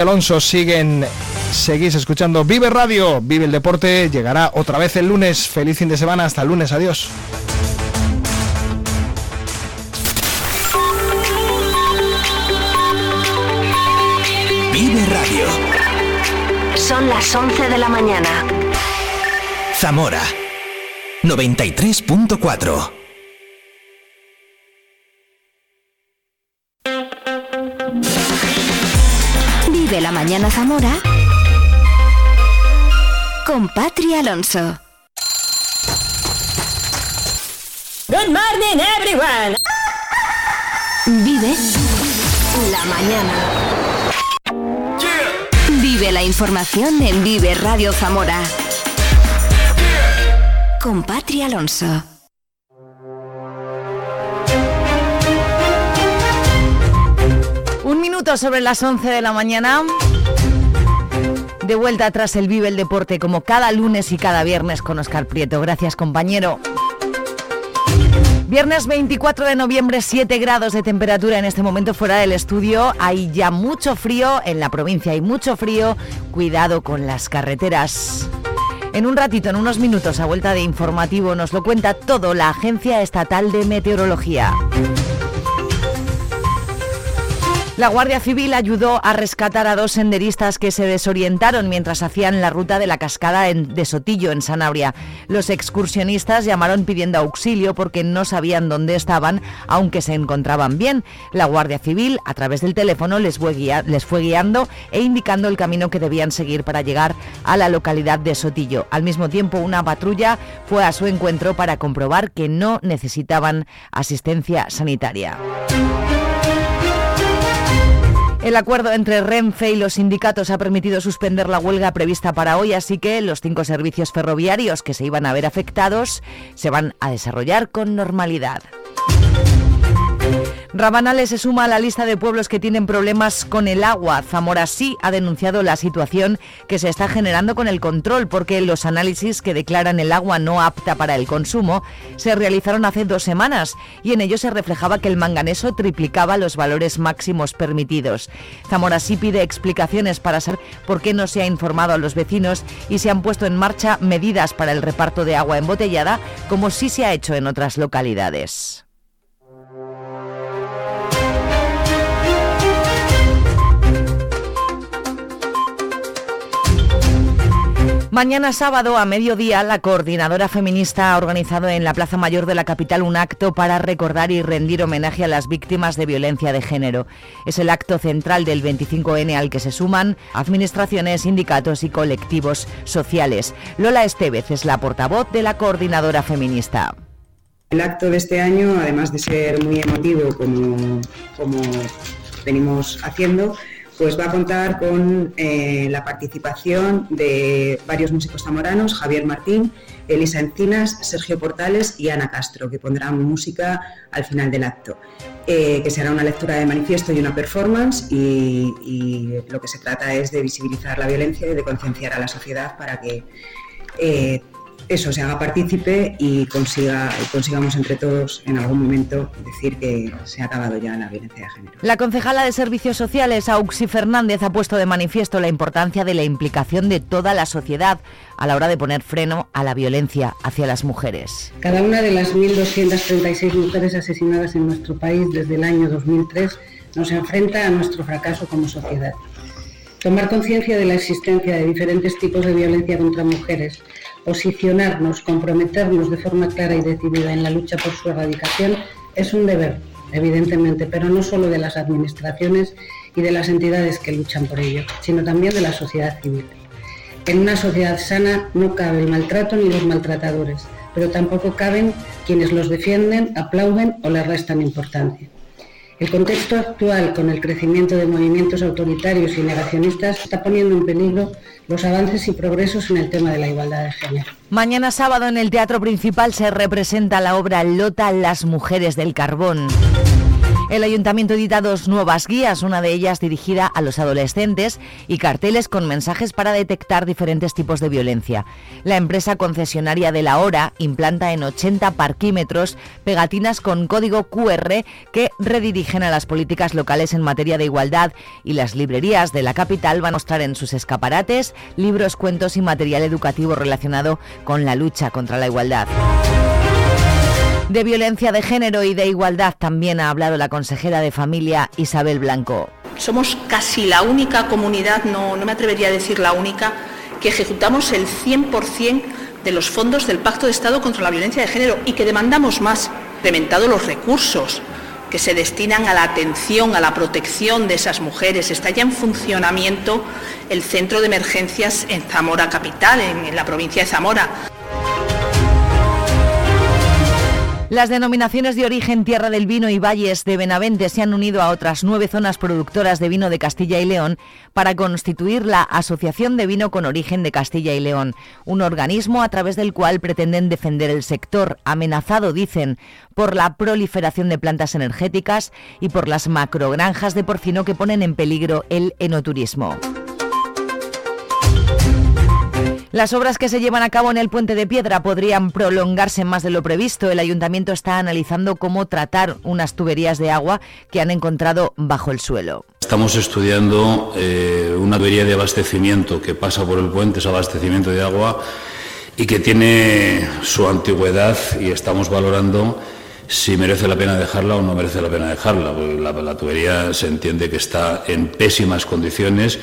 Alonso siguen, seguís escuchando Vive Radio, Vive el Deporte, llegará otra vez el lunes, feliz fin de semana, hasta el lunes, adiós. Vive Radio. Son las 11 de la mañana. Zamora 93.4. mañana Zamora con Patri Alonso. Good morning, everyone. Vive la mañana. Vive la información en Vive Radio Zamora. Con Patri Alonso. Un minuto sobre las 11 de la mañana. De vuelta tras el Vive el Deporte como cada lunes y cada viernes con Oscar Prieto. Gracias compañero. Viernes 24 de noviembre, 7 grados de temperatura en este momento fuera del estudio. Hay ya mucho frío en la provincia, hay mucho frío. Cuidado con las carreteras. En un ratito, en unos minutos, a vuelta de informativo, nos lo cuenta todo la Agencia Estatal de Meteorología. La Guardia Civil ayudó a rescatar a dos senderistas que se desorientaron mientras hacían la ruta de la cascada de Sotillo, en Sanabria. Los excursionistas llamaron pidiendo auxilio porque no sabían dónde estaban, aunque se encontraban bien. La Guardia Civil, a través del teléfono, les fue, les fue guiando e indicando el camino que debían seguir para llegar a la localidad de Sotillo. Al mismo tiempo, una patrulla fue a su encuentro para comprobar que no necesitaban asistencia sanitaria. El acuerdo entre Renfe y los sindicatos ha permitido suspender la huelga prevista para hoy, así que los cinco servicios ferroviarios que se iban a ver afectados se van a desarrollar con normalidad. Rabanales se suma a la lista de pueblos que tienen problemas con el agua. Zamora sí ha denunciado la situación que se está generando con el control, porque los análisis que declaran el agua no apta para el consumo se realizaron hace dos semanas y en ellos se reflejaba que el manganeso triplicaba los valores máximos permitidos. Zamora sí pide explicaciones para saber por qué no se ha informado a los vecinos y se han puesto en marcha medidas para el reparto de agua embotellada, como sí se ha hecho en otras localidades. Mañana sábado a mediodía la coordinadora feminista ha organizado en la Plaza Mayor de la capital un acto para recordar y rendir homenaje a las víctimas de violencia de género. Es el acto central del 25N al que se suman administraciones, sindicatos y colectivos sociales. Lola Estevez es la portavoz de la coordinadora feminista. El acto de este año, además de ser muy emotivo como, como venimos haciendo, pues va a contar con eh, la participación de varios músicos zamoranos, Javier Martín, Elisa Encinas, Sergio Portales y Ana Castro, que pondrán música al final del acto, eh, que será una lectura de manifiesto y una performance y, lo que se trata es de visibilizar la violencia y de concienciar a la sociedad para que eh, eso se haga partícipe y consiga, consigamos entre todos en algún momento decir que se ha acabado ya la violencia de género. La concejala de Servicios Sociales, Auxi Fernández, ha puesto de manifiesto la importancia de la implicación de toda la sociedad a la hora de poner freno a la violencia hacia las mujeres. Cada una de las 1.236 mujeres asesinadas en nuestro país desde el año 2003 nos enfrenta a nuestro fracaso como sociedad. Tomar conciencia de la existencia de diferentes tipos de violencia contra mujeres posicionarnos, comprometernos de forma clara y decidida en la lucha por su erradicación es un deber, evidentemente, pero no solo de las administraciones y de las entidades que luchan por ello, sino también de la sociedad civil. En una sociedad sana no cabe el maltrato ni los maltratadores, pero tampoco caben quienes los defienden, aplauden o les restan importancia. El contexto actual, con el crecimiento de movimientos autoritarios y negacionistas, está poniendo en peligro los avances y progresos en el tema de la igualdad de género. Mañana sábado en el Teatro Principal se representa la obra Lota Las Mujeres del Carbón. El ayuntamiento edita dos nuevas guías, una de ellas dirigida a los adolescentes y carteles con mensajes para detectar diferentes tipos de violencia. La empresa concesionaria de la hora implanta en 80 parquímetros pegatinas con código QR que redirigen a las políticas locales en materia de igualdad y las librerías de la capital van a mostrar en sus escaparates libros, cuentos y material educativo relacionado con la lucha contra la igualdad. De violencia de género y de igualdad también ha hablado la consejera de familia Isabel Blanco. Somos casi la única comunidad, no, no me atrevería a decir la única, que ejecutamos el 100% de los fondos del Pacto de Estado contra la Violencia de Género y que demandamos más, incrementado los recursos que se destinan a la atención, a la protección de esas mujeres. Está ya en funcionamiento el centro de emergencias en Zamora Capital, en la provincia de Zamora. Las denominaciones de origen Tierra del Vino y Valles de Benavente se han unido a otras nueve zonas productoras de vino de Castilla y León para constituir la Asociación de Vino con Origen de Castilla y León, un organismo a través del cual pretenden defender el sector amenazado, dicen, por la proliferación de plantas energéticas y por las macrogranjas de porcino que ponen en peligro el enoturismo. Las obras que se llevan a cabo en el puente de piedra podrían prolongarse más de lo previsto. El ayuntamiento está analizando cómo tratar unas tuberías de agua que han encontrado bajo el suelo. Estamos estudiando eh, una tubería de abastecimiento que pasa por el puente, es abastecimiento de agua y que tiene su antigüedad y estamos valorando si merece la pena dejarla o no merece la pena dejarla. La, la tubería se entiende que está en pésimas condiciones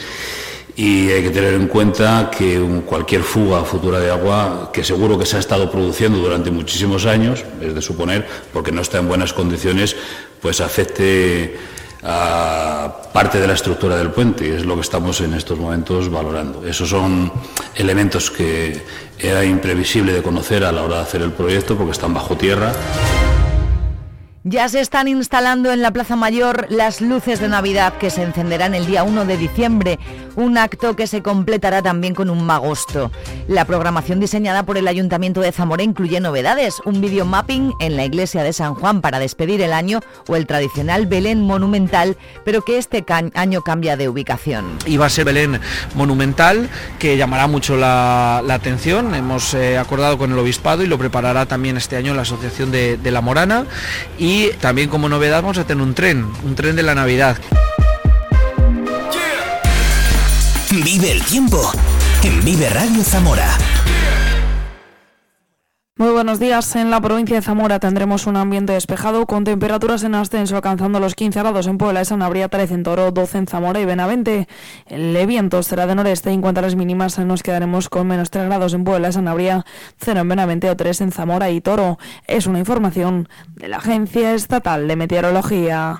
y hay que tener en cuenta que cualquier fuga futura de agua, que seguro que se ha estado produciendo durante muchísimos años, es de suponer, porque no está en buenas condiciones, pues afecte a parte de la estructura del puente y es lo que estamos en estos momentos valorando. Esos son elementos que era imprevisible de conocer a la hora de hacer el proyecto porque están bajo tierra. Ya se están instalando en la Plaza Mayor las luces de Navidad que se encenderán el día 1 de diciembre, un acto que se completará también con un magosto. La programación diseñada por el Ayuntamiento de Zamora incluye novedades, un video mapping en la iglesia de San Juan para despedir el año o el tradicional Belén monumental, pero que este año cambia de ubicación. Y va a ser Belén monumental, que llamará mucho la, la atención. Hemos eh, acordado con el Obispado y lo preparará también este año la Asociación de, de la Morana. Y y también como novedad vamos a tener un tren, un tren de la Navidad. Vive el tiempo en Vive Radio Zamora. Muy buenos días. En la provincia de Zamora tendremos un ambiente despejado con temperaturas en ascenso alcanzando los 15 grados en Puebla, Sanabria 13 en Toro, 12 en Zamora y Benavente. El viento será de noreste y en cuanto a las mínimas nos quedaremos con menos 3 grados en Puebla, Sanabria 0 en Benavente o 3 en Zamora y Toro. Es una información de la Agencia Estatal de Meteorología.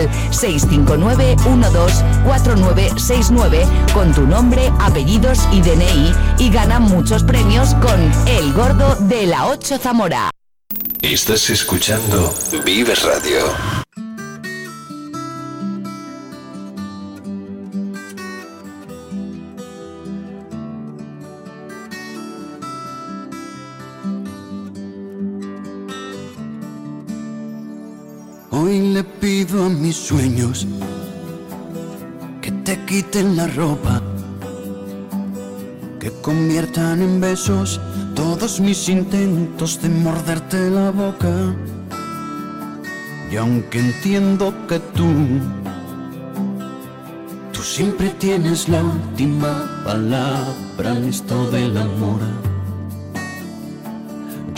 al 659-124969 con tu nombre, apellidos y DNI y gana muchos premios con El Gordo de la 8 Zamora. Estás escuchando Vive Radio. Hoy le pido a mis sueños que te quiten la ropa, que conviertan en besos todos mis intentos de morderte la boca. Y aunque entiendo que tú, tú siempre tienes la última palabra en esto del amor.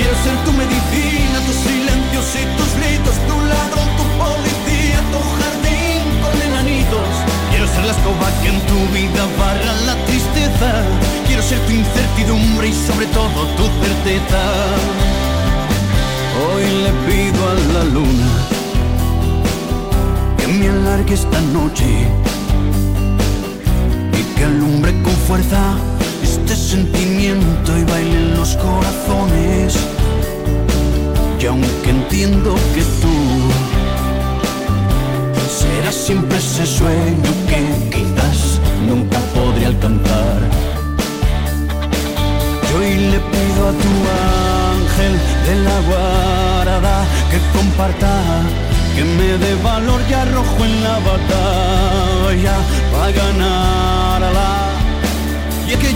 Quiero ser tu medicina, tus silencios y tus gritos, tu ladrón, tu policía, tu jardín con enanitos. Quiero ser la escoba que en tu vida barra la tristeza. Quiero ser tu incertidumbre y sobre todo tu certeza. Hoy le pido a la luna que me alargue esta noche y que alumbre con fuerza este sentimiento y baile en los corazones. Y aunque entiendo que tú serás siempre ese sueño que quizás nunca podré alcanzar. Yo hoy le pido a tu ángel de la guarda que comparta, que me dé valor y arrojo en la batalla para. Y es que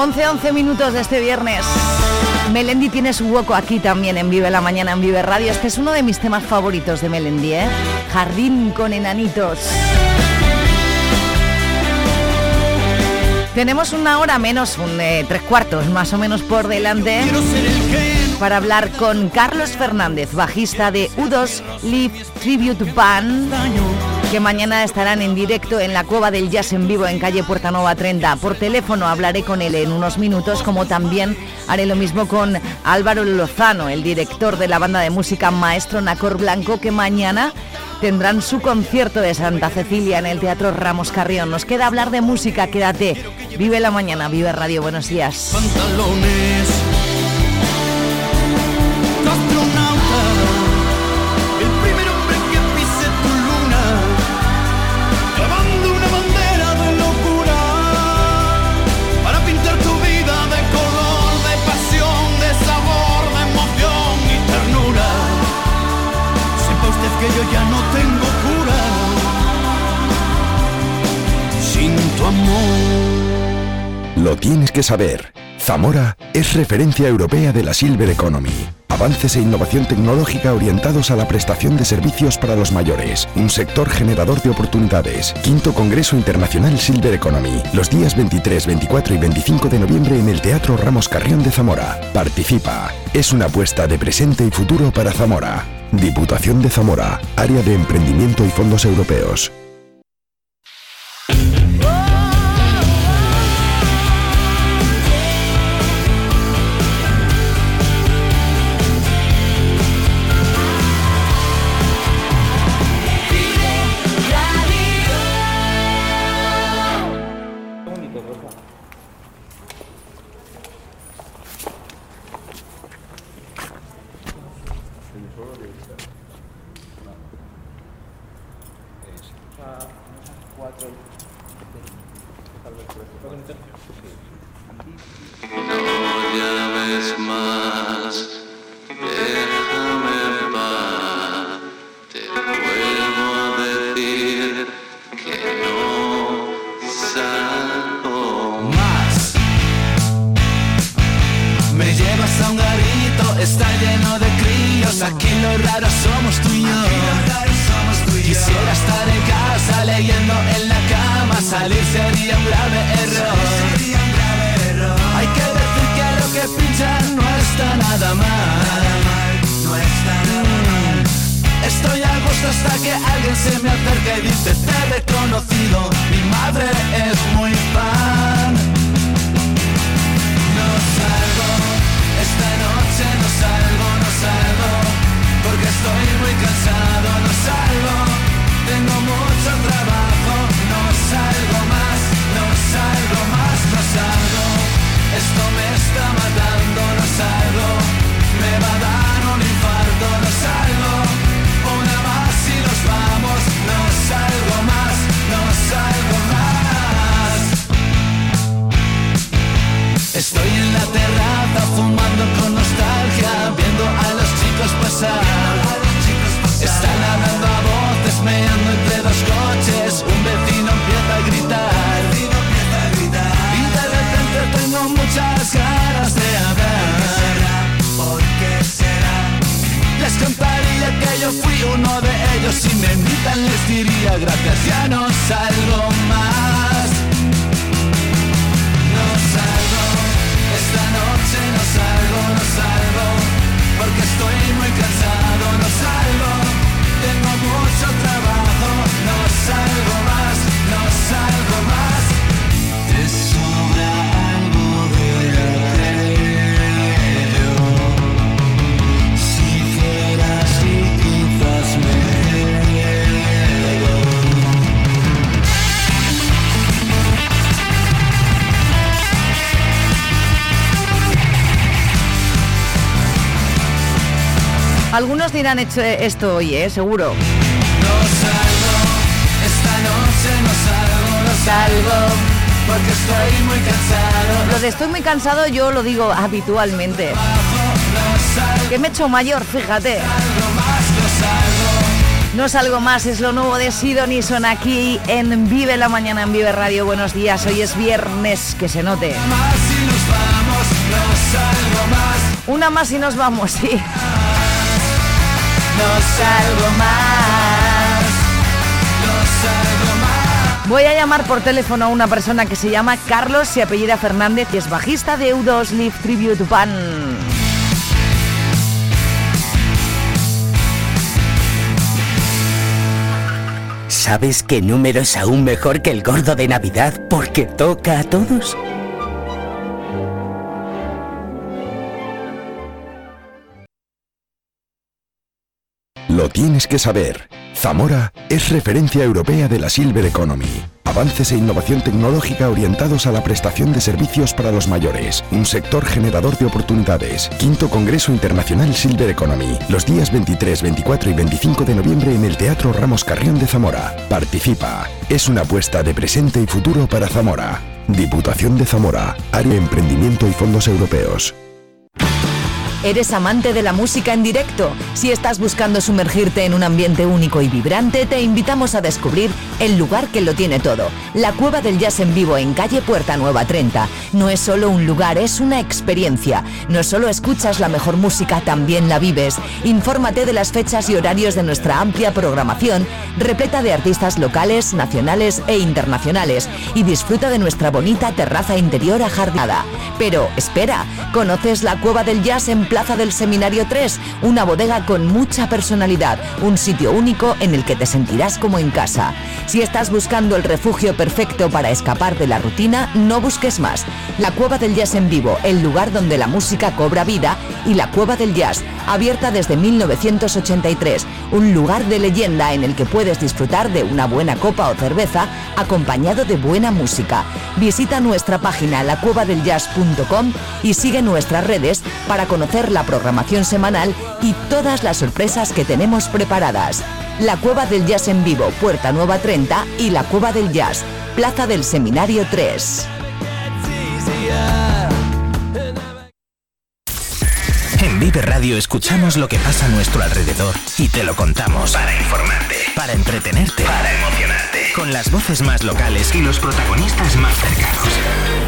11, 11 minutos de este viernes. Melendi tiene su hueco aquí también en Vive la Mañana en Vive Radio. Este es uno de mis temas favoritos de Melendi, ¿eh? Jardín con enanitos. Tenemos una hora menos, un, eh, tres cuartos más o menos por delante para hablar con Carlos Fernández, bajista de U2 Live Tribute Band, que mañana estarán en directo en la Cueva del Jazz en vivo en calle Puerta Nueva 30. Por teléfono hablaré con él en unos minutos, como también haré lo mismo con Álvaro Lozano, el director de la banda de música Maestro Nacor Blanco, que mañana tendrán su concierto de Santa Cecilia en el Teatro Ramos Carrión. Nos queda hablar de música, quédate. Vive la mañana, vive Radio, buenos días. pantalones. Lo tienes que saber. Zamora es referencia europea de la Silver Economy. Avances e innovación tecnológica orientados a la prestación de servicios para los mayores. Un sector generador de oportunidades. Quinto Congreso Internacional Silver Economy. Los días 23, 24 y 25 de noviembre en el Teatro Ramos Carrión de Zamora. Participa. Es una apuesta de presente y futuro para Zamora. Diputación de Zamora. Área de Emprendimiento y Fondos Europeos. Ya no salgo Algunos dirán hecho esto hoy, ¿eh? Seguro. No de estoy muy cansado yo lo digo habitualmente. Que me he hecho mayor, fíjate. No salgo más, es lo nuevo de Sidon son aquí en Vive la Mañana en Vive Radio. Buenos días, hoy es viernes, que se note. Una más y nos vamos, sí. No salgo más, no salgo más. Voy a llamar por teléfono a una persona que se llama Carlos y apellida Fernández y es bajista de U2 Live Tribute Band. ¿Sabes qué número es aún mejor que el gordo de Navidad porque toca a todos? Lo tienes que saber. Zamora es referencia europea de la Silver Economy. Avances e innovación tecnológica orientados a la prestación de servicios para los mayores. Un sector generador de oportunidades. Quinto Congreso Internacional Silver Economy. Los días 23, 24 y 25 de noviembre en el Teatro Ramos Carrión de Zamora. Participa. Es una apuesta de presente y futuro para Zamora. Diputación de Zamora. Área Emprendimiento y Fondos Europeos. ¿Eres amante de la música en directo? Si estás buscando sumergirte en un ambiente único y vibrante, te invitamos a descubrir el lugar que lo tiene todo. La Cueva del Jazz en vivo en calle Puerta Nueva 30. No es solo un lugar, es una experiencia. No solo escuchas la mejor música, también la vives. Infórmate de las fechas y horarios de nuestra amplia programación, repleta de artistas locales, nacionales e internacionales. Y disfruta de nuestra bonita terraza interior ajardinada. Pero espera, ¿conoces la Cueva del Jazz en Plaza del Seminario 3? Una bodega con mucha personalidad, un sitio único en el que te sentirás como en casa. Si estás buscando el refugio perfecto para escapar de la rutina, no busques más. La Cueva del Jazz en vivo, el lugar donde la música cobra vida, y la Cueva del Jazz, abierta desde 1983, un lugar de leyenda en el que puedes disfrutar de una buena copa o cerveza acompañado de buena música. Visita nuestra página lacuevadeljazz.com y sigue nuestras redes para conocer la programación semanal y todas las sorpresas que tenemos preparadas. La Cueva del Jazz en vivo, Puerta Nueva 30 y la Cueva del Jazz, Plaza del Seminario 3. En Vive Radio escuchamos lo que pasa a nuestro alrededor y te lo contamos. Para informarte, para entretenerte, para emocionarte. Con las voces más locales y los protagonistas más cercanos.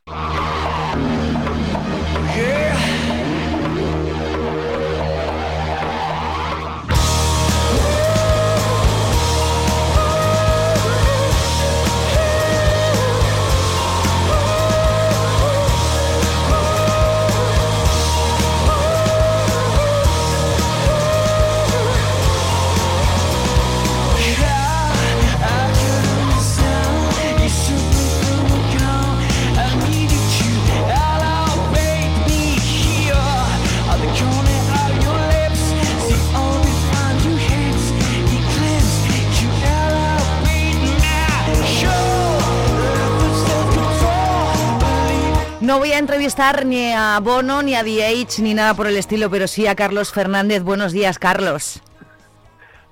No voy a entrevistar ni a Bono, ni a DH, ni nada por el estilo, pero sí a Carlos Fernández. Buenos días, Carlos.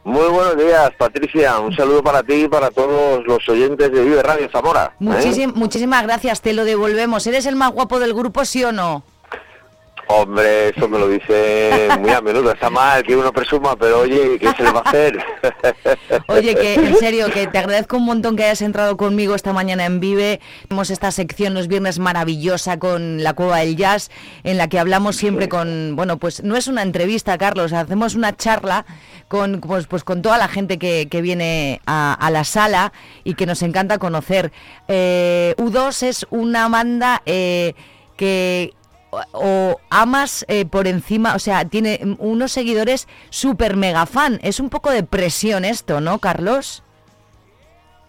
Muy buenos días, Patricia. Un saludo para ti y para todos los oyentes de Vive Radio Zamora. ¿eh? Muchísim- Muchísimas gracias, te lo devolvemos. ¿Eres el más guapo del grupo, sí o no? Hombre, eso me lo dice muy a menudo. Está mal que uno presuma, pero oye, ¿qué se le va a hacer? Oye, que en serio, que te agradezco un montón que hayas entrado conmigo esta mañana en Vive. Tenemos esta sección los viernes maravillosa con la Cueva del Jazz, en la que hablamos siempre con, bueno, pues no es una entrevista, Carlos, hacemos una charla con, pues, pues con toda la gente que, que viene a, a la sala y que nos encanta conocer. Eh, U2 es una banda eh, que o- amas eh, por encima, o sea, tiene unos seguidores súper mega fan. Es un poco de presión esto, ¿no, Carlos?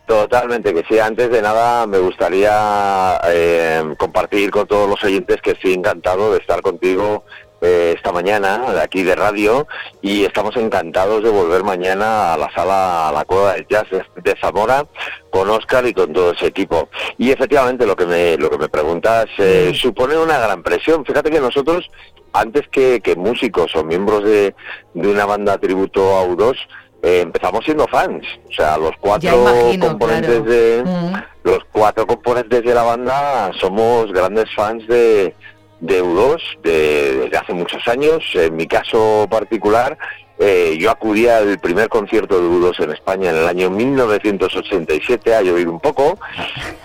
Totalmente, que sí. Antes de nada, me gustaría eh, compartir con todos los oyentes que estoy encantado de estar contigo eh, esta mañana, de aquí de radio, y estamos encantados de volver mañana a la sala, a la Cueva del Jazz de, de Zamora, con Oscar y con todo ese equipo. Y efectivamente, lo que me, lo que me preguntas eh, supone una gran presión. Fíjate que nosotros, antes que, que músicos o miembros de, de una banda tributo a U2, eh, empezamos siendo fans. O sea, los cuatro imagino, componentes claro. de Mm. los cuatro componentes de la banda somos grandes fans de, de U2 de- desde hace muchos años. En mi caso particular, eh, yo acudí al primer concierto de U2 en España en el año 1987, ha llovido un poco,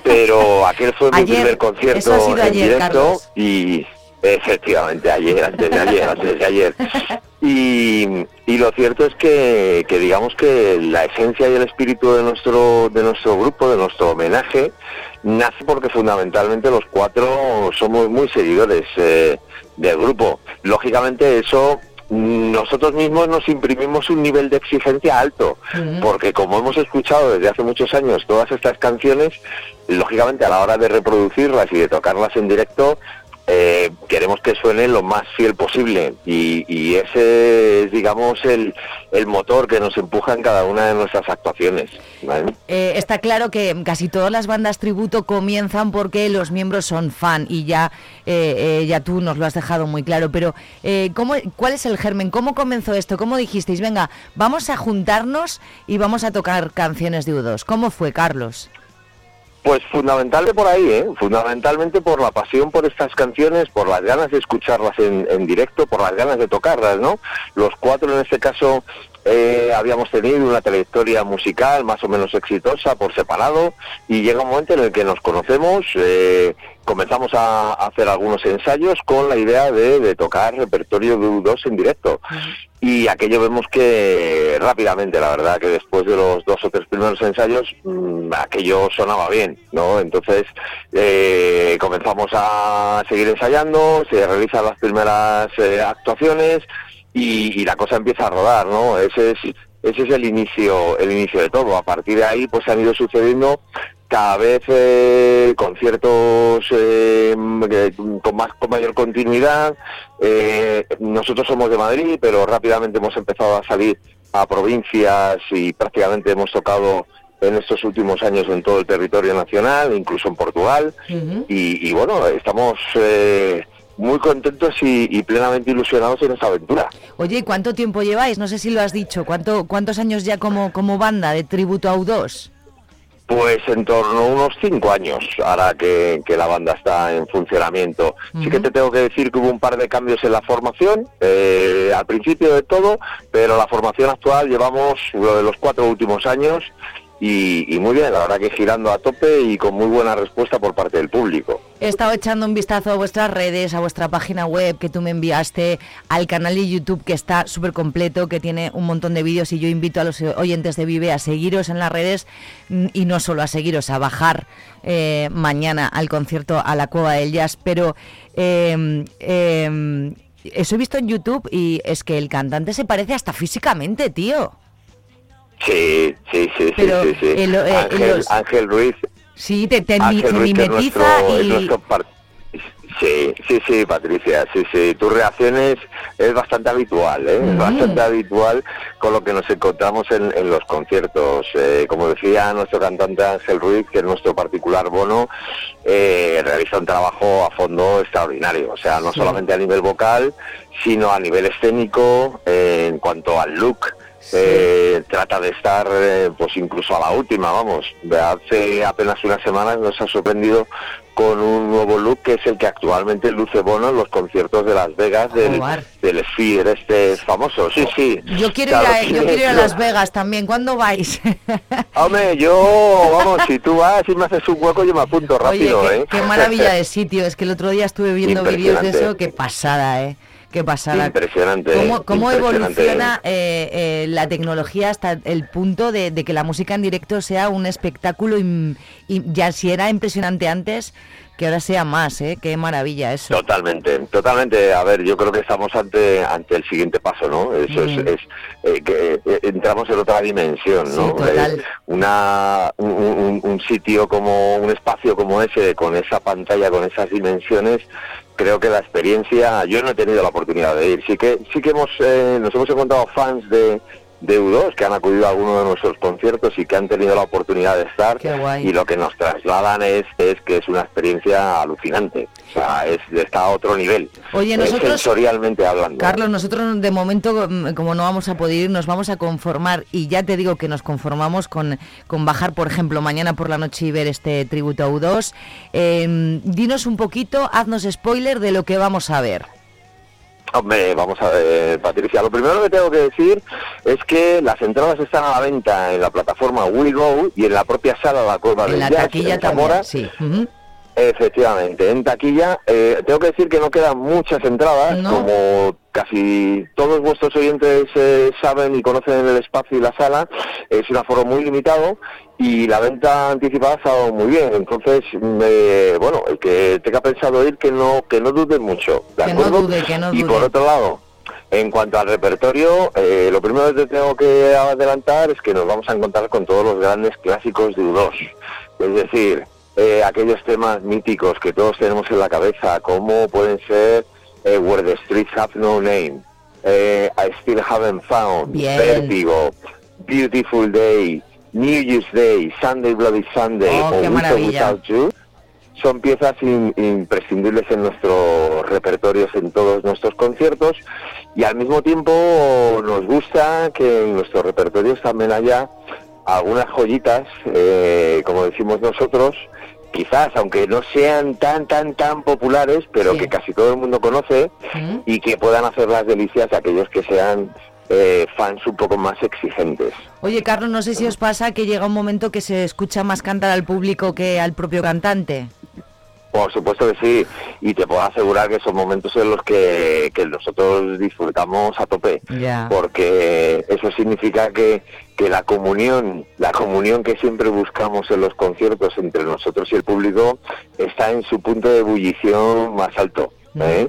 pero aquel fue mi Ayer, primer concierto en ayer, directo Carlos. y efectivamente ayer, antes de ayer, antes de ayer. Y, y lo cierto es que, que digamos que la esencia y el espíritu de nuestro de nuestro grupo, de nuestro homenaje, nace porque fundamentalmente los cuatro somos muy seguidores eh, del grupo. Lógicamente eso nosotros mismos nos imprimimos un nivel de exigencia alto, porque como hemos escuchado desde hace muchos años todas estas canciones, lógicamente a la hora de reproducirlas y de tocarlas en directo, eh, queremos que suene lo más fiel posible y, y ese es, digamos, el, el motor que nos empuja en cada una de nuestras actuaciones. Eh, está claro que casi todas las bandas tributo comienzan porque los miembros son fan y ya, eh, eh, ya tú nos lo has dejado muy claro. Pero eh, ¿cómo, ¿cuál es el germen? ¿Cómo comenzó esto? ¿Cómo dijisteis, venga, vamos a juntarnos y vamos a tocar canciones de U2? ¿Cómo fue, Carlos? Pues fundamentalmente por ahí, ¿eh? fundamentalmente por la pasión por estas canciones, por las ganas de escucharlas en, en directo, por las ganas de tocarlas, ¿no? Los cuatro en este caso eh, habíamos tenido una trayectoria musical más o menos exitosa por separado y llega un momento en el que nos conocemos, eh, comenzamos a hacer algunos ensayos con la idea de, tocar repertorio de U2 en directo. Y aquello vemos que rápidamente, la verdad, que después de los dos o tres primeros ensayos, mm, aquello sonaba bien, ¿no? Entonces eh, comenzamos a seguir ensayando, se realizan las primeras eh, actuaciones y, la cosa empieza a rodar, ¿no? Ese es ese es el inicio el inicio de todo. A partir de ahí, pues han ido sucediendo cada vez eh, conciertos eh, con más con mayor continuidad. Eh, nosotros somos de Madrid, pero rápidamente hemos empezado a salir a provincias y prácticamente hemos tocado en estos últimos años en todo el territorio nacional, incluso en Portugal. Y, y bueno, estamos eh, muy contentos y, y plenamente ilusionados en esta aventura. Oye, ¿y cuánto tiempo lleváis? No sé si lo has dicho. ¿Cuánto, ¿Cuántos años ya como, como banda de tributo a U2? Pues en torno a unos cinco años, ahora que, que la banda está en funcionamiento. Sí que te tengo que decir que hubo un par de cambios en la formación, eh, al principio de todo, pero la formación actual llevamos lo de los cuatro últimos años y, y muy bien, la verdad que girando a tope y con muy buena respuesta por parte del público. He estado echando un vistazo a vuestras redes, a vuestra página web que tú me enviaste, al canal de YouTube que está súper completo, que tiene un montón de vídeos y yo invito a los oyentes de Vive a seguiros en las redes mm, y no solo a seguiros, a bajar eh, mañana al concierto a la Cueva del Jazz, pero eh, eh, eso he visto en YouTube y es que el cantante se parece hasta físicamente, tío. Sí, sí, sí, sí, Pero sí, sí. el- eh, Ángel, los- Ángel Ruiz Sí, te, te, Ángel te Ruiz, mimetiza nuestro- es y... nuestro Sí, sí, sí, Patricia, sí, sí. Tus reacciones es bastante habitual, ¿eh? Es bastante habitual con lo que nos encontramos en, en los conciertos. Eh, como decía nuestro cantante Ángel Ruiz, que es nuestro particular bono, eh, realiza un trabajo a fondo extraordinario. O sea, no Sí. solamente a nivel vocal, sino a nivel escénico, eh, en cuanto al look. Eh, trata de estar eh, pues incluso a la última, vamos. De Hace apenas unas semanas nos ha sorprendido con un nuevo look que es el que actualmente luce Bono en los conciertos de Las Vegas del, del Sphere este famoso. Sí, sí. Yo quiero, Claro, ir a, yo quiero ir a Las Vegas también. ¿Cuándo vais? Hombre, yo, vamos, si tú vas y me haces un hueco, yo me apunto rápido, Oye, qué, ¿eh? qué maravilla de sitio. Es que el otro día estuve viendo vídeos de eso. Qué pasada, ¿eh? Qué pasada. Impresionante. ¿Cómo, cómo impresionante. evoluciona eh, eh, la tecnología hasta el punto de, de que la música en directo sea un espectáculo y, ya si era impresionante antes, que ahora sea más, ¿eh? Qué maravilla eso. Totalmente, totalmente. A ver, yo creo que estamos ante ante el siguiente paso, ¿no? Eso es, Mm. es, eh, que eh, entramos en otra dimensión, ¿no? Sí, total. Eh, una un, un- un sitio como un espacio como ese, con esa pantalla, con esas dimensiones. Creo que la experiencia, yo no he tenido la oportunidad de ir. Sí que sí que hemos eh, nos hemos encontrado fans de de U2 que han acudido a alguno de nuestros conciertos y que han tenido la oportunidad de estar Qué guay. y lo que nos trasladan es, es que es una experiencia alucinante, o sea, es, está a otro nivel, Oye, nosotros- sensorialmente hablando. Carlos, nosotros de momento, mm, como no vamos a poder ir, nos vamos a conformar y ya te digo que nos conformamos con, con bajar, por ejemplo, mañana por la noche y ver este tributo a U2. Eh, dinos un poquito, haznos spoiler de lo que vamos a ver. Hombre, vamos a ver, Patricia, lo primero que tengo que decir es que las entradas están a la venta en la plataforma WeGo y en la propia sala La Cueva En del la Jazz, taquilla en Zamora. también, sí. Efectivamente, en taquilla. eh, tengo que decir que no quedan muchas entradas, como casi todos vuestros oyentes eh, saben y conocen el espacio y la sala. Es un aforo muy limitado y la venta anticipada ha estado muy bien. Entonces, bueno, el que tenga pensado ir, que no que no dude mucho. ¿de Que no acuerdo? dude, que no y dude. por otro lado, en cuanto al repertorio, eh, lo primero que tengo que adelantar es que nos vamos a encontrar con todos los grandes clásicos de U2. Es decir, eh, aquellos temas míticos que todos tenemos en la cabeza, como pueden ser eh, Where the Streets Have No Name, eh, I Still Haven't Found, Bien. Vértigo, Beautiful. Day, New Year's Day, Sunday Bloody Sunday. Oh, o maravilla. Without You. Son piezas in- imprescindibles en nuestros repertorios, en todos nuestros conciertos, y al mismo tiempo nos gusta que en nuestros repertorios también haya algunas joyitas, eh, como decimos nosotros, quizás, aunque no sean tan, tan, tan populares, pero que casi todo el mundo conoce y que puedan hacer las delicias a aquellos que sean eh, fans un poco más exigentes. Oye, Carlos, no sé si os pasa que llega un momento que se escucha más cantar al público que al propio cantante. Por supuesto que sí, y te puedo asegurar que son momentos en los que, que nosotros disfrutamos a tope, porque eso significa que, que la comunión, la comunión que siempre buscamos en los conciertos entre nosotros y el público está en su punto de ebullición más alto. ¿eh?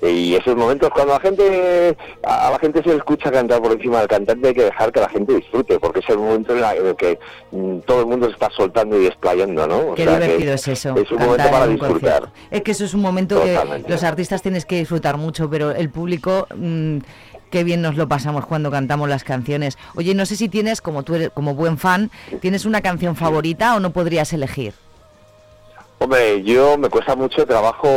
Y esos momentos cuando la gente a la gente se le escucha cantar por encima del cantante hay que dejar que la gente disfrute porque es el momento en, la- en el que mm, todo el mundo se está soltando y desplayando, ¿no? O Qué sea que divertido es eso. Es un momento para un disfrutar. concierto. Es que eso es un momento Totalmente. que los artistas tienes que disfrutar mucho, pero el público, mm, qué bien nos lo pasamos cuando cantamos las canciones. Oye, no sé si tienes, como tú eres, como buen fan, ¿tienes una canción favorita o no podrías elegir? Hombre, yo me cuesta mucho trabajo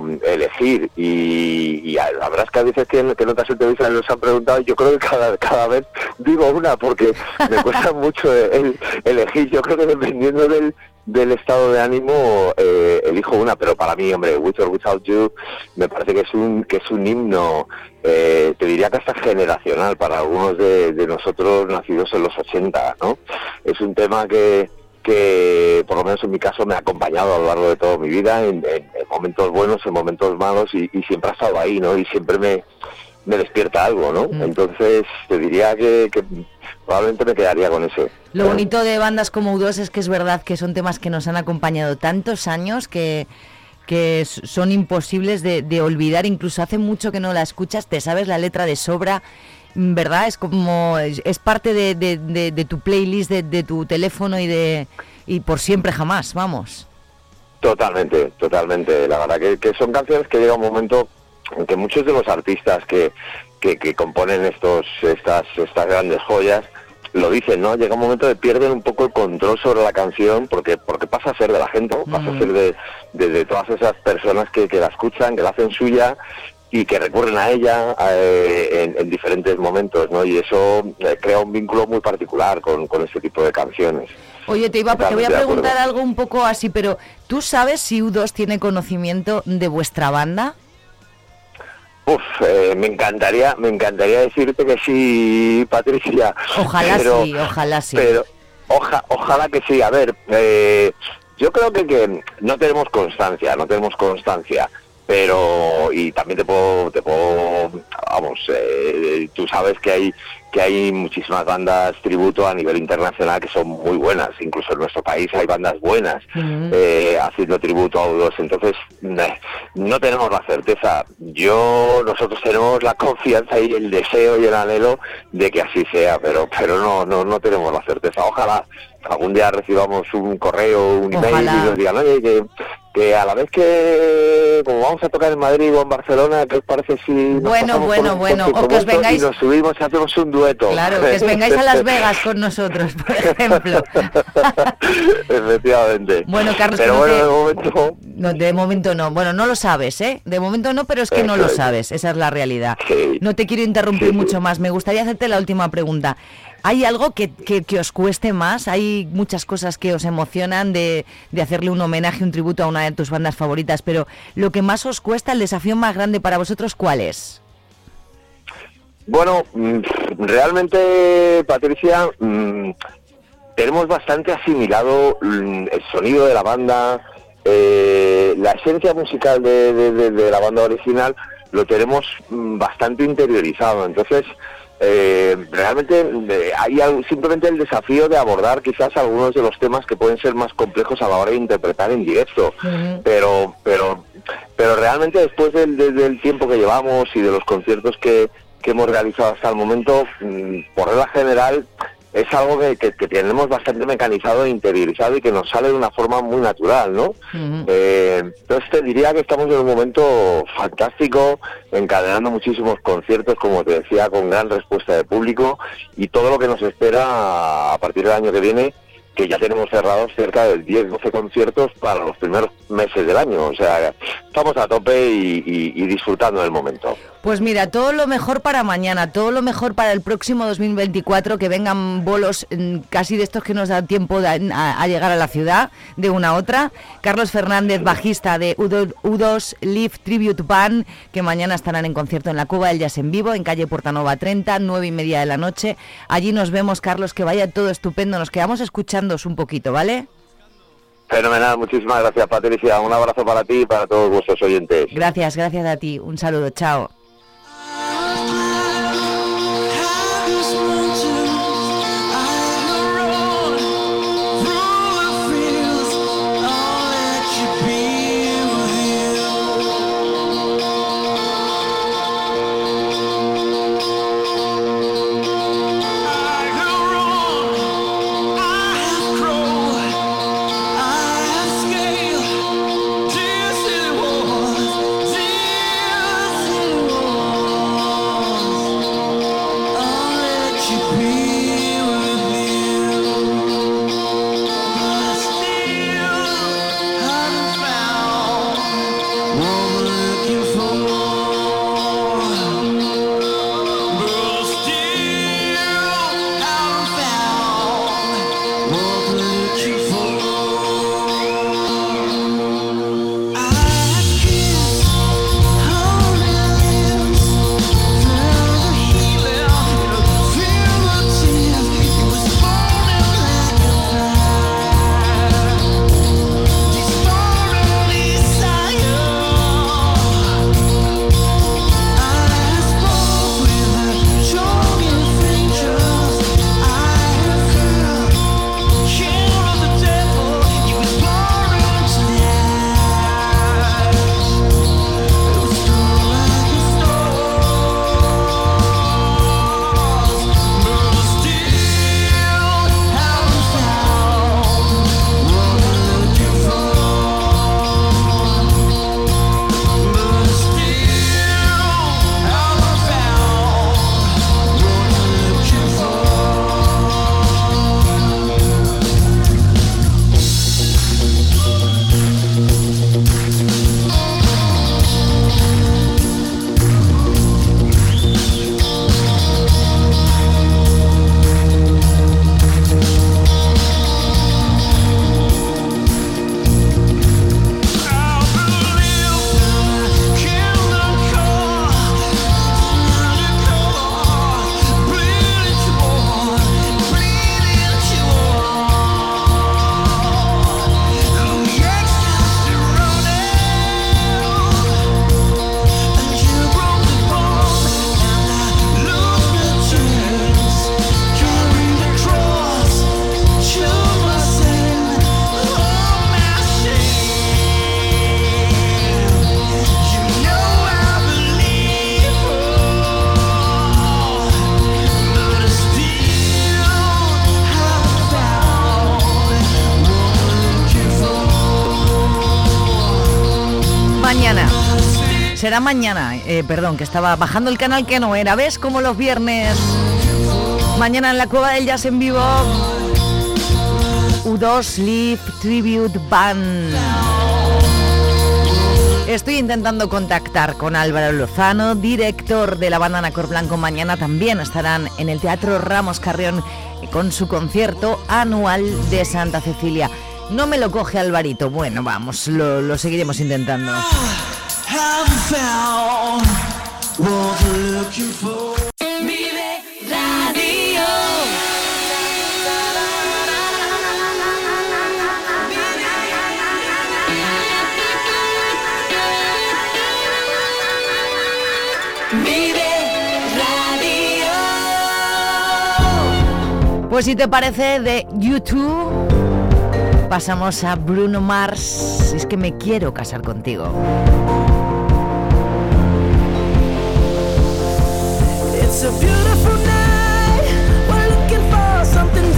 mm, elegir y, y la verdad es que a veces que, que en otras entrevistas nos han preguntado, yo creo que cada, cada vez digo una porque me cuesta mucho el, elegir. Yo creo que dependiendo del, del estado de ánimo eh, elijo una, pero para mí, hombre, With or Without You me parece que es un que es un himno, eh, te diría que hasta generacional para algunos de, de nosotros nacidos en los 80, ¿no? Es un tema que que por lo menos en mi caso me ha acompañado a lo largo de toda mi vida en, en- en momentos buenos, en momentos malos y, y siempre ha estado ahí, ¿no? Y siempre me, me despierta algo, ¿no? Entonces te diría que, que probablemente me quedaría con ese. Lo bonito de bandas como U2 es que es verdad que son temas que nos han acompañado tantos años que, que son imposibles de, de olvidar. Incluso hace mucho que no la escuchas, te sabes la letra de sobra, ¿verdad? Es como es, parte de, de- de- de tu playlist, de, de tu teléfono y de y por siempre jamás, vamos. Totalmente, totalmente. La verdad que, que son canciones que llega un momento en que muchos de los artistas que, que, que componen estos estas estas grandes joyas lo dicen, ¿no? Llega un momento de pierden un poco el control sobre la canción porque porque pasa a ser de la gente, ¿no? pasa a ser de, de, de todas esas personas que, que la escuchan, que la hacen suya y que recurren a ella eh, en, en diferentes momentos, ¿no? Y eso eh, crea un vínculo muy particular con, con este tipo de canciones. Oye, te, iba, te voy a preguntar algo un poco así, pero ¿tú sabes si U2 tiene conocimiento de vuestra banda? Uf, eh, me encantaría, me encantaría decirte que sí, Patricia. Ojalá pero- sí, ojalá sí. Pero oja- ojalá que sí. A ver, eh, yo creo que, que no tenemos constancia, no tenemos constancia. Pero y también te puedo, te puedo, vamos, eh, tú sabes que hay que hay muchísimas bandas tributo a nivel internacional que son muy buenas. Incluso en nuestro país hay bandas buenas eh, haciendo tributo a U2. Entonces, eh, no tenemos la certeza. Yo, nosotros tenemos la confianza y el deseo y el anhelo de que así sea, pero pero no no, no tenemos la certeza. Ojalá algún día recibamos un correo, un email Ojalá. y nos digan, oye, que, que a la vez que como vamos a tocar en Madrid o en Barcelona, ¿qué os parece si nos Bueno, bueno, bueno, o que os vuestro vengáis- y nos subimos y hacemos un dueto? Claro, que os vengáis a Las Vegas con nosotros, por ejemplo. Efectivamente. Bueno, Carlos, pero bueno, de momento No, de momento no. Bueno, no lo sabes, ¿eh? De momento no, pero es que no lo es. sabes. Esa es la realidad. Sí. No te quiero interrumpir mucho más. Me gustaría hacerte la última pregunta. ¿Hay algo que, que- os cueste más? ¿Hay muchas cosas que os emocionan de, de hacerle un homenaje, un tributo a una de tus bandas favoritas? Pero lo que más os cuesta, el desafío más grande para vosotros, ¿cuál es? Bueno, mm, realmente, Patricia, mm, tenemos bastante asimilado mm, el sonido de la banda, eh, la esencia musical de, de- de- la banda original, lo tenemos bastante interiorizado. Entonces, eh, realmente eh, hay simplemente el desafío de abordar quizás algunos de los temas que pueden ser más complejos a la hora de interpretar en directo. Pero pero pero realmente después del, del- tiempo que llevamos y de los conciertos que, que hemos realizado hasta el momento, mm, por regla general, es algo que, que- que tenemos bastante mecanizado e interiorizado y que nos sale de una forma muy natural, ¿no? Eh, entonces te diría que estamos en un momento fantástico, encadenando muchísimos conciertos, como te decía, con gran respuesta de público y todo lo que nos espera a partir del año que viene, que ya tenemos cerrados cerca de 10-12 conciertos para los primeros meses del año. O sea, estamos a tope y, y- y disfrutando del momento. Pues mira, todo lo mejor para mañana, todo lo mejor para el próximo 2024, que vengan bolos mm, casi de estos que nos dan tiempo de- a, a llegar a la ciudad, de una a otra. Carlos Fernández, bajista de U2, U2 Live Tribute Band, que mañana estarán en concierto en la Cuba del Jazz en vivo, en calle Portanova 30, nueve y media de la noche. Allí nos vemos, Carlos, que vaya todo estupendo. Nos quedamos escuchándoos un poquito, ¿vale? Fenomenal, muchísimas gracias Patricia. Un abrazo para ti y para todos vuestros oyentes. Gracias, gracias a ti. Un saludo, chao. Será mañana, eh, perdón, que estaba bajando el canal que no era. ¿Ves como los viernes? Mañana en la Cueva del Jazz en vivo. U2 Sleep Tribute Band. Estoy intentando contactar con Álvaro Lozano, director de la banda Nacor Blanco. Mañana también estarán en el Teatro Ramos Carrión con su concierto anual de Santa Cecilia. No me lo coge Alvarito. Bueno, vamos, lo seguiremos intentando. Pues si te parece de YouTube, pasamos a Bruno Mars. Es que me quiero casar contigo. It's a beautiful night. We're looking for something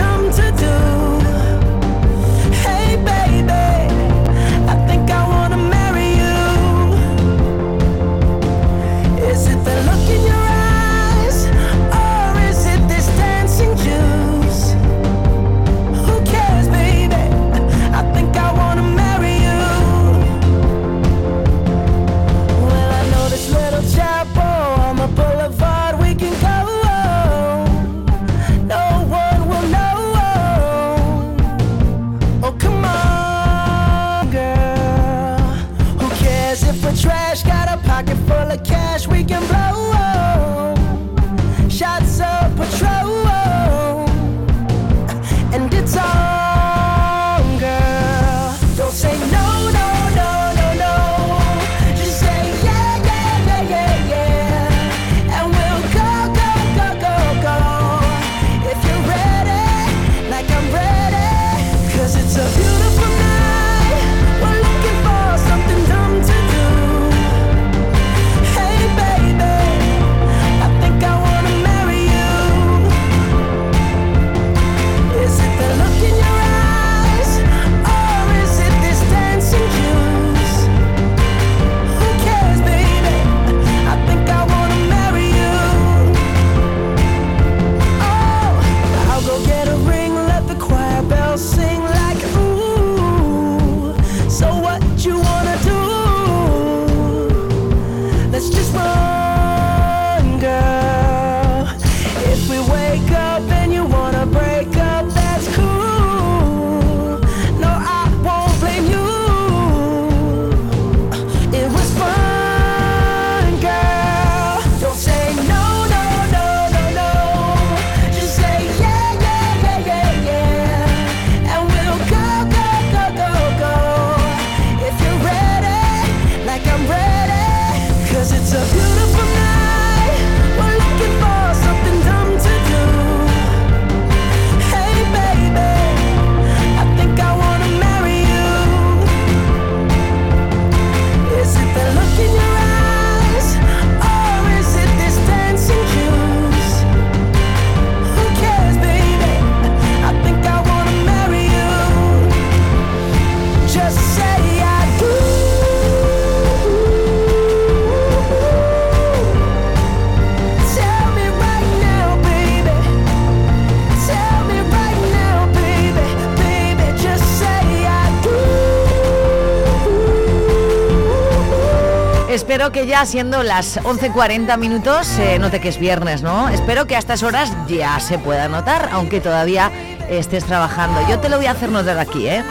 Espero que ya siendo las 11.40 minutos se note que es viernes, ¿no? Espero que a estas horas ya se pueda notar, aunque todavía estés trabajando. Yo te lo voy a hacer notar aquí, ¿eh?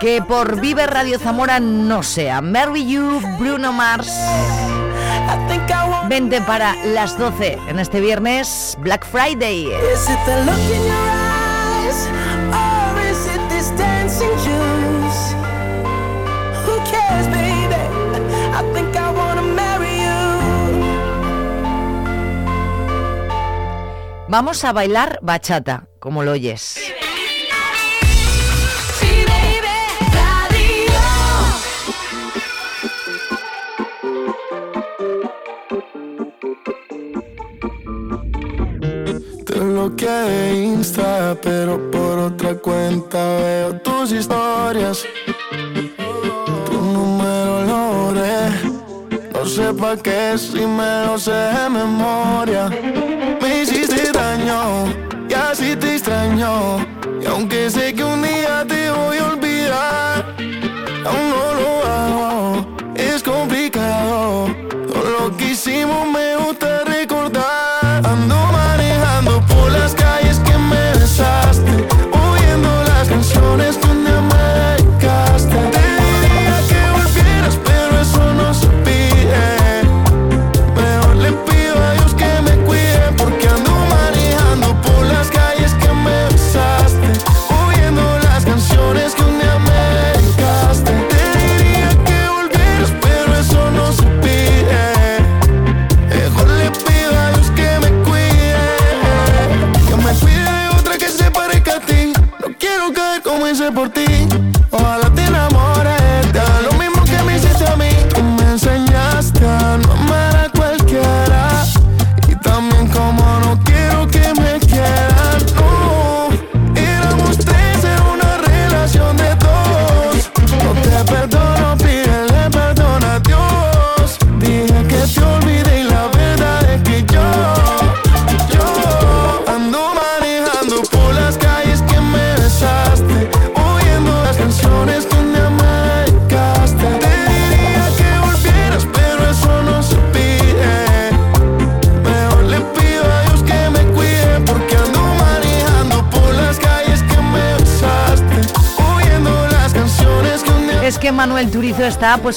Que por Vive Radio Zamora no sea. Marry You, Bruno Mars. Vente para las 12 en este viernes, Black Friday. Vamos a bailar bachata, como lo oyes. que de Insta, pero por otra cuenta veo tus historias. Tu número lo borré, no sé pa' qué si me lo sé de memoria. sueño. Y aunque sé que un día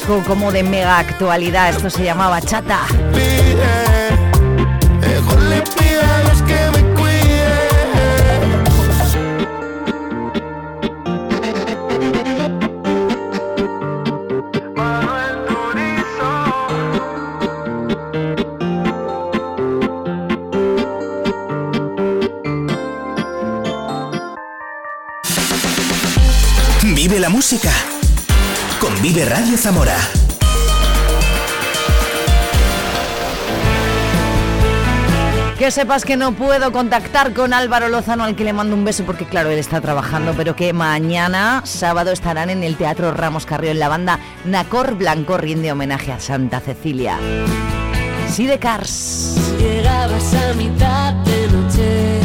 Como de mega actualidad. Esto se llamaba Chata. Que sepas que no puedo contactar con Álvaro Lozano, al que le mando un beso porque claro, él está trabajando, pero que mañana, sábado, estarán en el Teatro Ramos Carrión la banda Nacor Blanco rinde homenaje a Santa Cecilia. Sí de Cars. Llegabas a mitad de noche,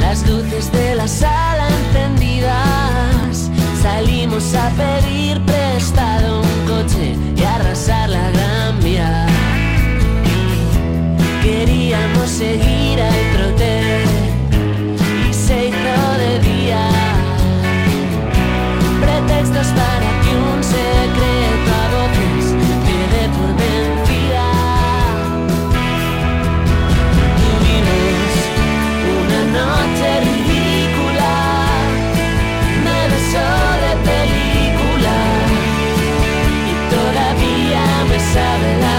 las luces de la sala encendidas, salimos a pedir prestado un coche y arrasar la gran vía. Queríamos seguir al trote y se hizo de día. Pretextos para savage.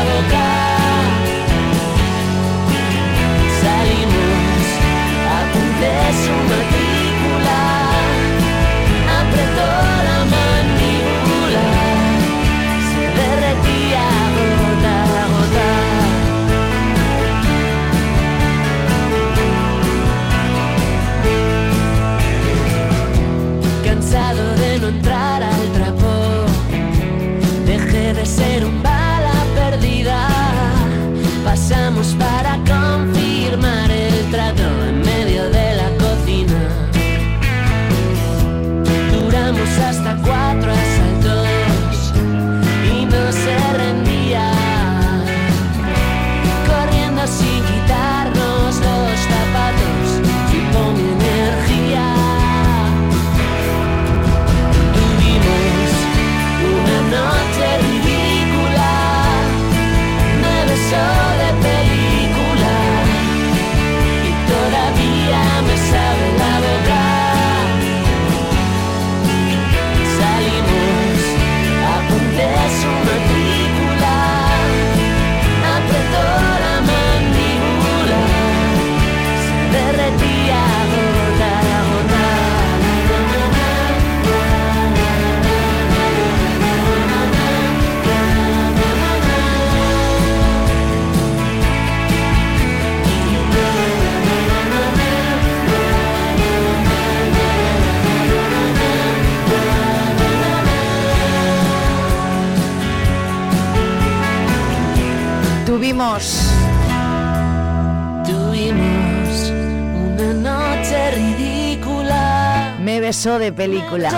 De película.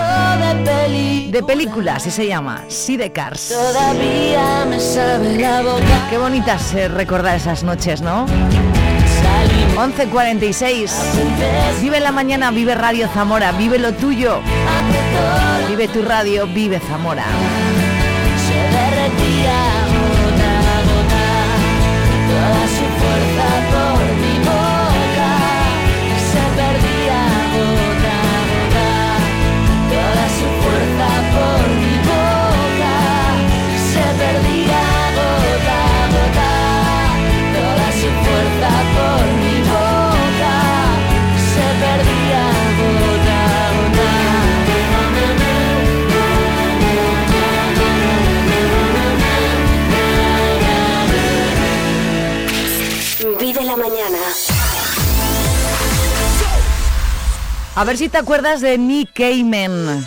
De película, así se llama. Sí de Cars. Todavía me sabe la boca. Qué bonitas eh, recordar esas noches, ¿no? 11.46. Vive la mañana, vive Radio Zamora, vive lo tuyo. Vive tu radio, vive Zamora. A. Vive la mañana. A ver si te acuerdas de Nick Cayman.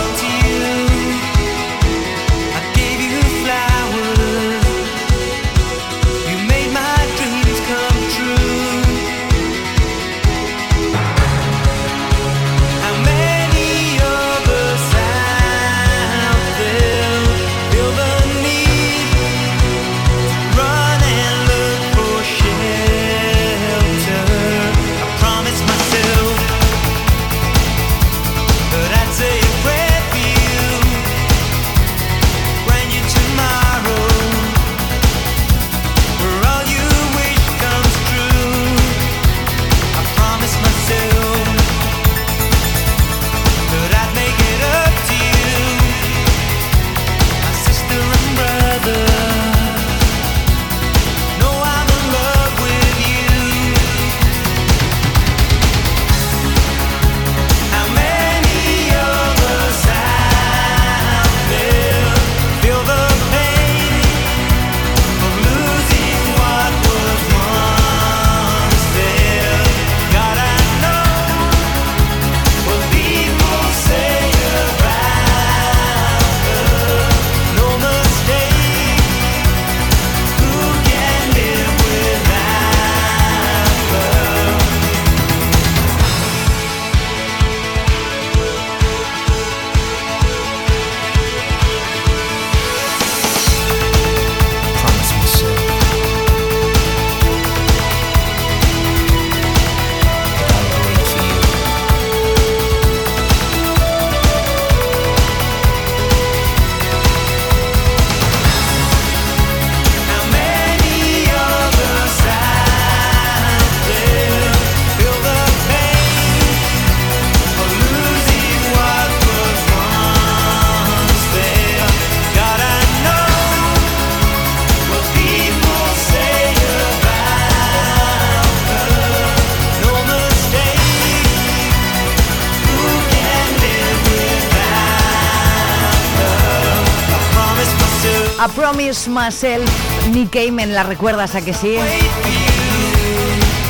Promise Myself, Nick Cayman, ¿la recuerdas a que sí?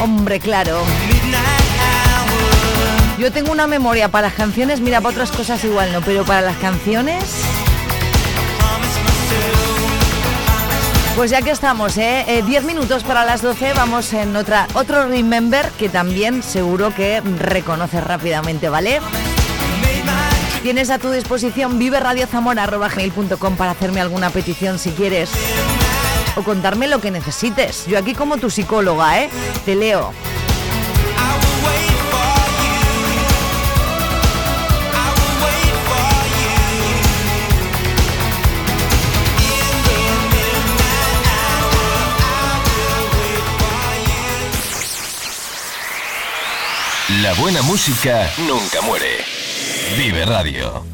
Hombre, claro. Yo tengo una memoria para las canciones, mira, para otras cosas igual no, pero para las canciones... Pues ya que estamos, ¿eh? Eh, 10 minutos para las 12, vamos en otra, otro Remember que también seguro que reconoces rápidamente, ¿vale? Tienes a tu disposición viveradiozamora.gmail.com para hacerme alguna petición si quieres. O contarme lo que necesites. Yo aquí como tu psicóloga, ¿eh? Te leo. La buena música nunca muere. Vive Radio.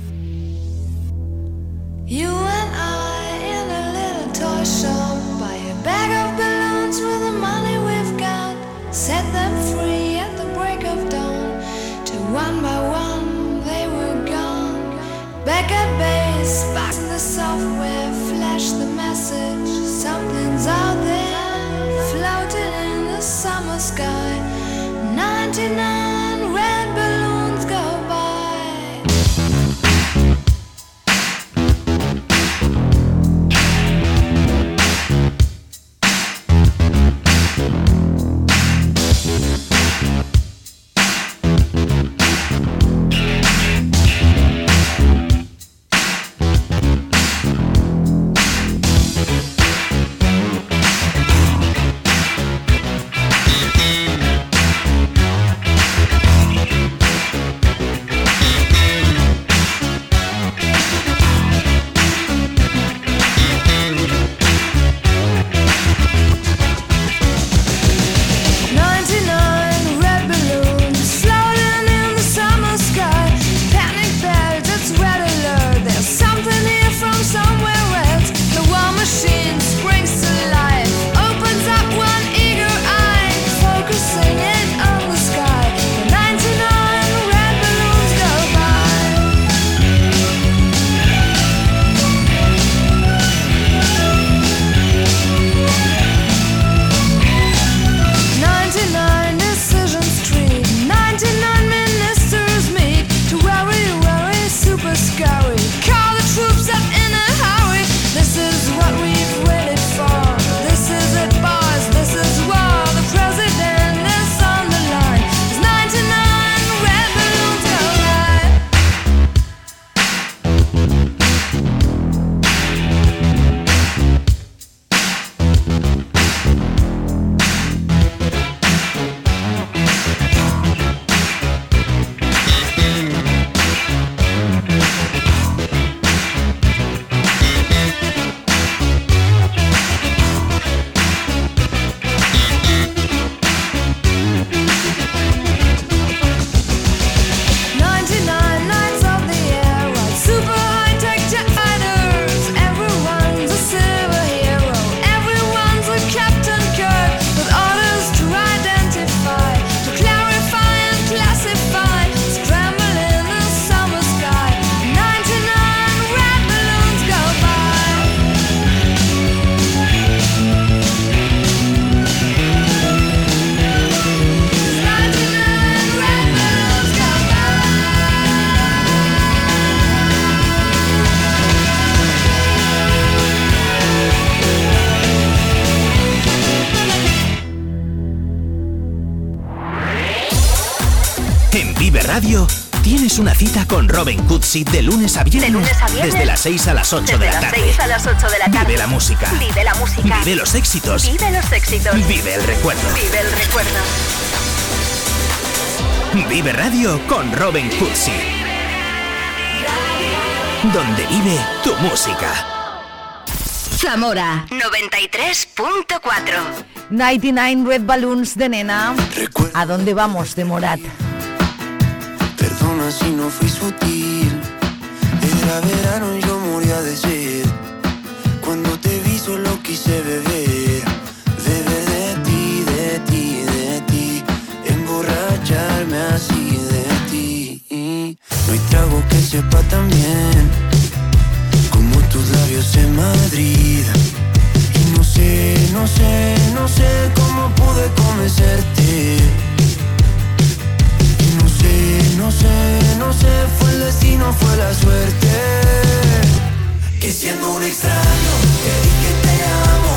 You and I in a little toy shop buy a bag of balloons with the money we've got. Set them free at the break of dawn. To one by one they were gone. Back at base, box the software, flash the Robin Cutsi de lunes a viernes, De lunes a viernes. desde las 6 a las 8 Desde de la las tarde. 6 a las 8 de la tarde. Vive la música. Vive la música. Vive los éxitos. Vive los éxitos. Vive el recuerdo. Vive el recuerdo. Vive Radio con Robin Cutsi. Donde vive tu música. Zamora 93.4. 99 Red Balloons de Nena. ¿A dónde vamos de Morat? Si no fui sutil. Era verano y yo moría de sed. Cuando te vi solo quise beber. Beber de ti, de ti, de ti. Emborracharme así de ti. No hay trago que sepa tan bien como tus labios en Madrid. Y no sé, no sé, no sé cómo pude convencerte. Sé, no sé, no sé, fue el destino, fue la suerte. Que siendo un extraño, te dije te amo,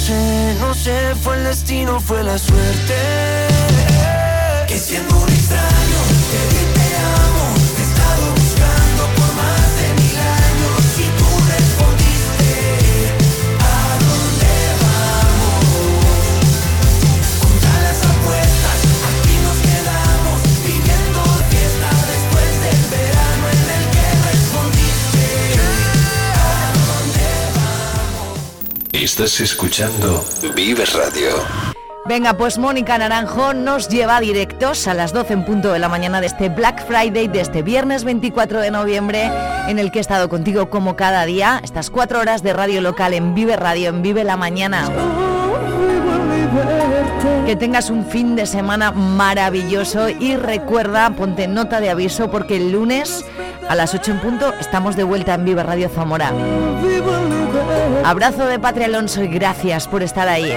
Sé, no sé, fue el destino, fue la suerte. Que siendo un extraño, Estás escuchando Vive Radio. Venga, pues Mónica Naranjo nos lleva directos a las 12 en punto de la mañana de este Black Friday, de este viernes 24 de noviembre, en el que he estado contigo como cada día, estas cuatro horas de radio local en Vive Radio, en Vive la Mañana. Que tengas un fin de semana maravilloso y recuerda, ponte nota de aviso porque el lunes a las 8 en punto estamos de vuelta en Vive Radio Zamora. Abrazo de Patria Alonso y gracias por estar ahí.